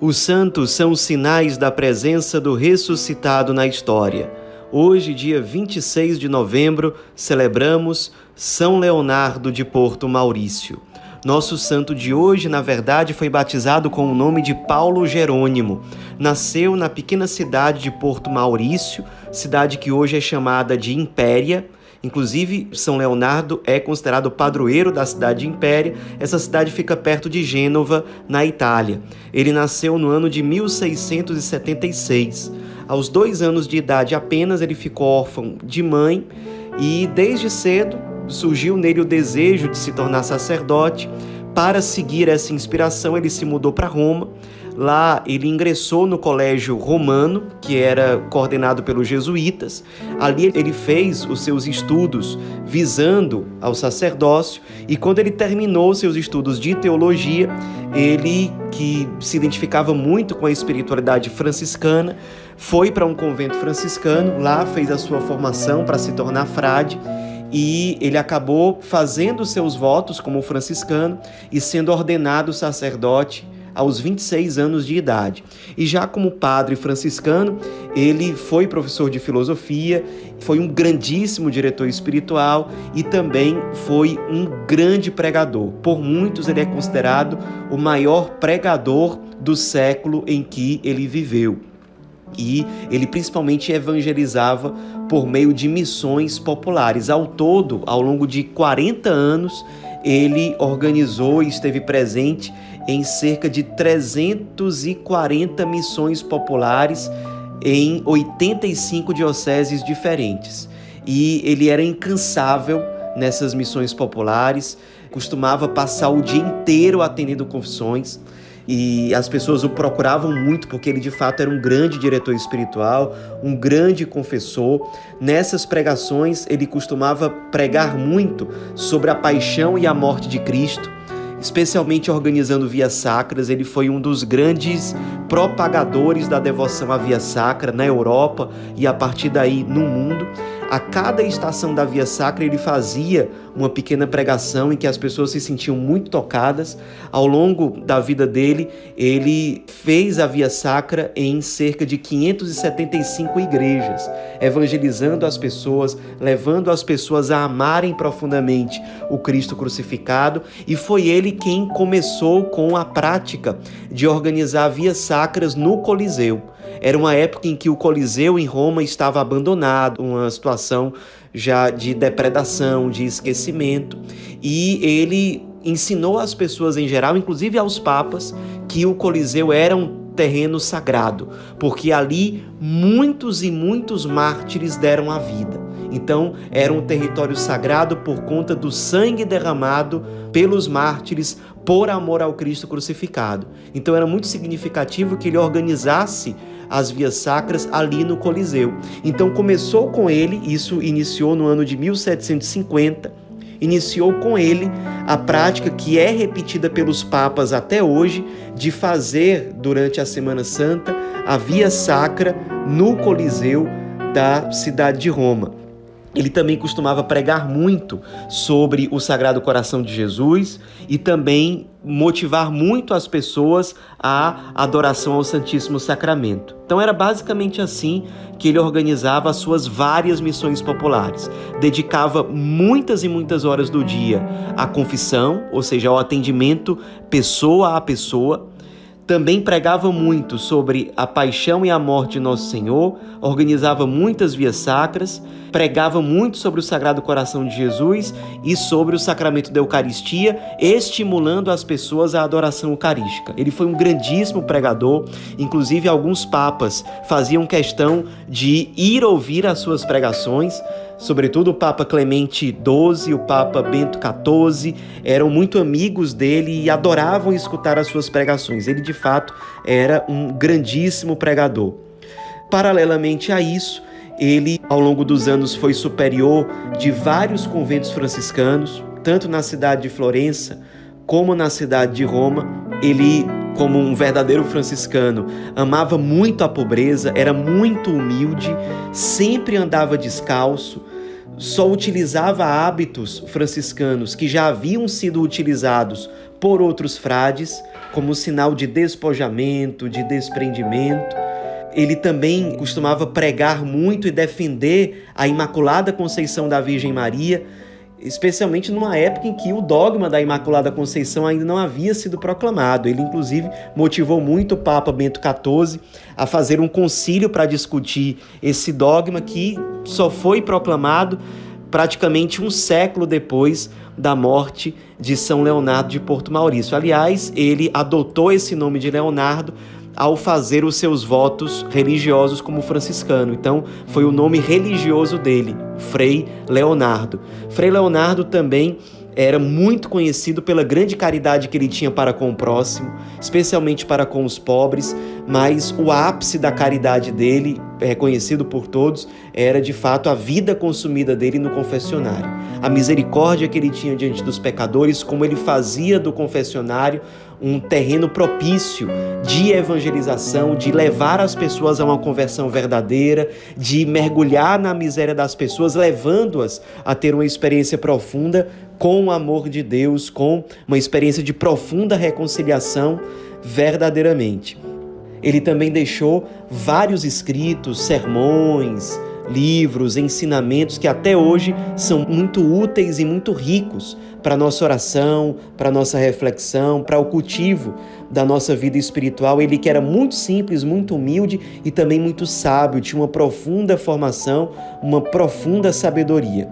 Os santos são sinais da presença do ressuscitado na história. Hoje, dia 26 de novembro, celebramos São Leonardo de Porto Maurício. Nosso santo de hoje, na verdade, foi batizado com o nome de Paulo Jerônimo. Nasceu na pequena cidade de Porto Maurício, cidade que hoje é chamada de Impéria, Inclusive, São Leonardo é considerado padroeiro da cidade de Impéria. Essa cidade fica perto de Gênova, na Itália. Ele nasceu no ano de 1676. Aos dois anos de idade apenas, ele ficou órfão de mãe e, desde cedo, surgiu nele o desejo de se tornar sacerdote. Para seguir essa inspiração, ele se mudou para Roma Lá ele ingressou no colégio romano, que era coordenado pelos jesuítas. Ali ele fez os seus estudos visando ao sacerdócio. E quando ele terminou seus estudos de teologia, ele que se identificava muito com a espiritualidade franciscana, foi para um convento franciscano, lá fez a sua formação para se tornar frade. E ele acabou fazendo seus votos como franciscano e sendo ordenado sacerdote aos 26 anos de idade. E já como padre franciscano, ele foi professor de filosofia, foi um grandíssimo diretor espiritual e também foi um grande pregador. Por muitos, ele é considerado o maior pregador do século em que ele viveu. E ele principalmente evangelizava por meio de missões populares. Ao todo, ao longo de 40 anos, ele organizou e esteve presente em cerca de 340 missões populares em 85 dioceses diferentes. E ele era incansável nessas missões populares, costumava passar o dia inteiro atendendo confissões e as pessoas o procuravam muito porque ele de fato era um grande diretor espiritual, um grande confessor. Nessas pregações ele costumava pregar muito sobre a paixão e a morte de Cristo, especialmente organizando vias sacras. Ele foi um dos grandes propagadores da devoção à via sacra na Europa e a partir daí no mundo. A cada estação da Via Sacra ele fazia uma pequena pregação em que as pessoas se sentiam muito tocadas. Ao longo da vida dele, ele fez a Via Sacra em cerca de 575 igrejas, evangelizando as pessoas, levando as pessoas a amarem profundamente o Cristo crucificado, e foi ele quem começou com a prática de organizar vias sacras no Coliseu. Era uma época em que o Coliseu em Roma estava abandonado, uma situação já de depredação, de esquecimento, e ele ensinou às pessoas em geral, inclusive aos papas, que o Coliseu era um terreno sagrado, porque ali muitos e muitos mártires deram a vida. Então, era um território sagrado por conta do sangue derramado pelos mártires por amor ao Cristo crucificado. Então, era muito significativo que ele organizasse as vias sacras ali no Coliseu. Então começou com ele, isso iniciou no ano de 1750, iniciou com ele a prática que é repetida pelos papas até hoje de fazer durante a Semana Santa a via sacra no Coliseu da cidade de Roma. Ele também costumava pregar muito sobre o Sagrado Coração de Jesus e também motivar muito as pessoas à adoração ao Santíssimo Sacramento. Então era basicamente assim que ele organizava as suas várias missões populares. Dedicava muitas e muitas horas do dia à confissão, ou seja, ao atendimento pessoa a pessoa também pregava muito sobre a paixão e a morte de Nosso Senhor, organizava muitas vias sacras, pregava muito sobre o Sagrado Coração de Jesus e sobre o sacramento da Eucaristia, estimulando as pessoas à adoração eucarística. Ele foi um grandíssimo pregador, inclusive alguns papas faziam questão de ir ouvir as suas pregações sobretudo o Papa Clemente XII, o Papa Bento XIV, eram muito amigos dele e adoravam escutar as suas pregações. Ele, de fato, era um grandíssimo pregador. Paralelamente a isso, ele, ao longo dos anos, foi superior de vários conventos franciscanos, tanto na cidade de Florença como na cidade de Roma. Ele como um verdadeiro franciscano, amava muito a pobreza, era muito humilde, sempre andava descalço, só utilizava hábitos franciscanos que já haviam sido utilizados por outros frades, como sinal de despojamento, de desprendimento. Ele também costumava pregar muito e defender a Imaculada Conceição da Virgem Maria, especialmente numa época em que o dogma da Imaculada Conceição ainda não havia sido proclamado. Ele, inclusive, motivou muito o Papa Bento XIV a fazer um concílio para discutir esse dogma que só foi proclamado praticamente um século depois da morte de São Leonardo de Porto Maurício. Aliás, ele adotou esse nome de Leonardo ao fazer os seus votos religiosos como franciscano. Então, foi o nome religioso dele, Frei Leonardo. Frei Leonardo também era muito conhecido pela grande caridade que ele tinha para com o próximo, especialmente para com os pobres, mas o ápice da caridade dele, reconhecido por todos, era de fato a vida consumida dele no confessionário. A misericórdia que ele tinha diante dos pecadores, como ele fazia do confessionário um terreno propício de evangelização, de levar as pessoas a uma conversão verdadeira, de mergulhar na miséria das pessoas, levando-as a ter uma experiência profunda com o amor de Deus, com uma experiência de profunda reconciliação verdadeiramente. Ele também deixou vários escritos, sermões, livros, ensinamentos que até hoje são muito úteis e muito ricos para nossa oração, para nossa reflexão, para o cultivo da nossa vida espiritual. Ele que era muito simples, muito humilde e também muito sábio, tinha uma profunda formação, uma profunda sabedoria.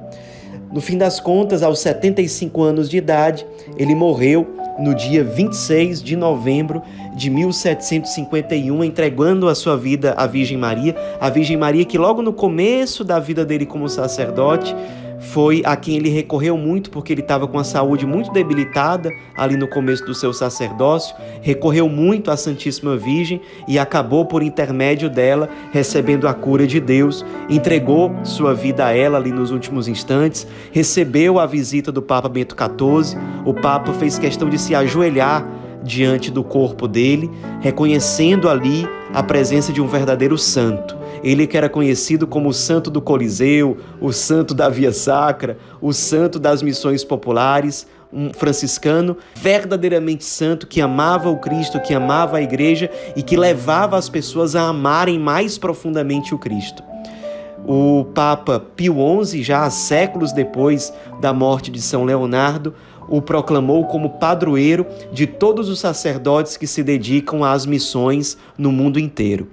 No fim das contas, aos 75 anos de idade, ele morreu no dia 26 de novembro de 1751, entregando a sua vida à Virgem Maria. A Virgem Maria, que logo no começo da vida dele como sacerdote, foi a quem ele recorreu muito porque ele estava com a saúde muito debilitada ali no começo do seu sacerdócio, recorreu muito à Santíssima Virgem e acabou por intermédio dela recebendo a cura de Deus, entregou sua vida a ela ali nos últimos instantes, recebeu a visita do Papa Bento XIV, o Papa fez questão de se ajoelhar diante do corpo dele, reconhecendo ali a presença de um verdadeiro santo. Ele que era conhecido como o santo do Coliseu, o santo da Via Sacra, o santo das missões populares, um franciscano verdadeiramente santo que amava o Cristo, que amava a igreja e que levava as pessoas a amarem mais profundamente o Cristo. O Papa Pio XI, já há séculos depois da morte de São Leonardo, o proclamou como padroeiro de todos os sacerdotes que se dedicam às missões no mundo inteiro.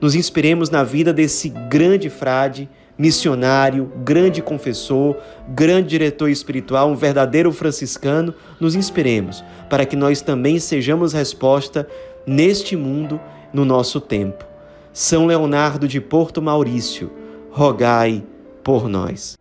Nos inspiremos na vida desse grande frade, missionário, grande confessor, grande diretor espiritual, um verdadeiro franciscano. Nos inspiremos para que nós também sejamos resposta neste mundo, no nosso tempo. São Leonardo de Porto Maurício, rogai por nós.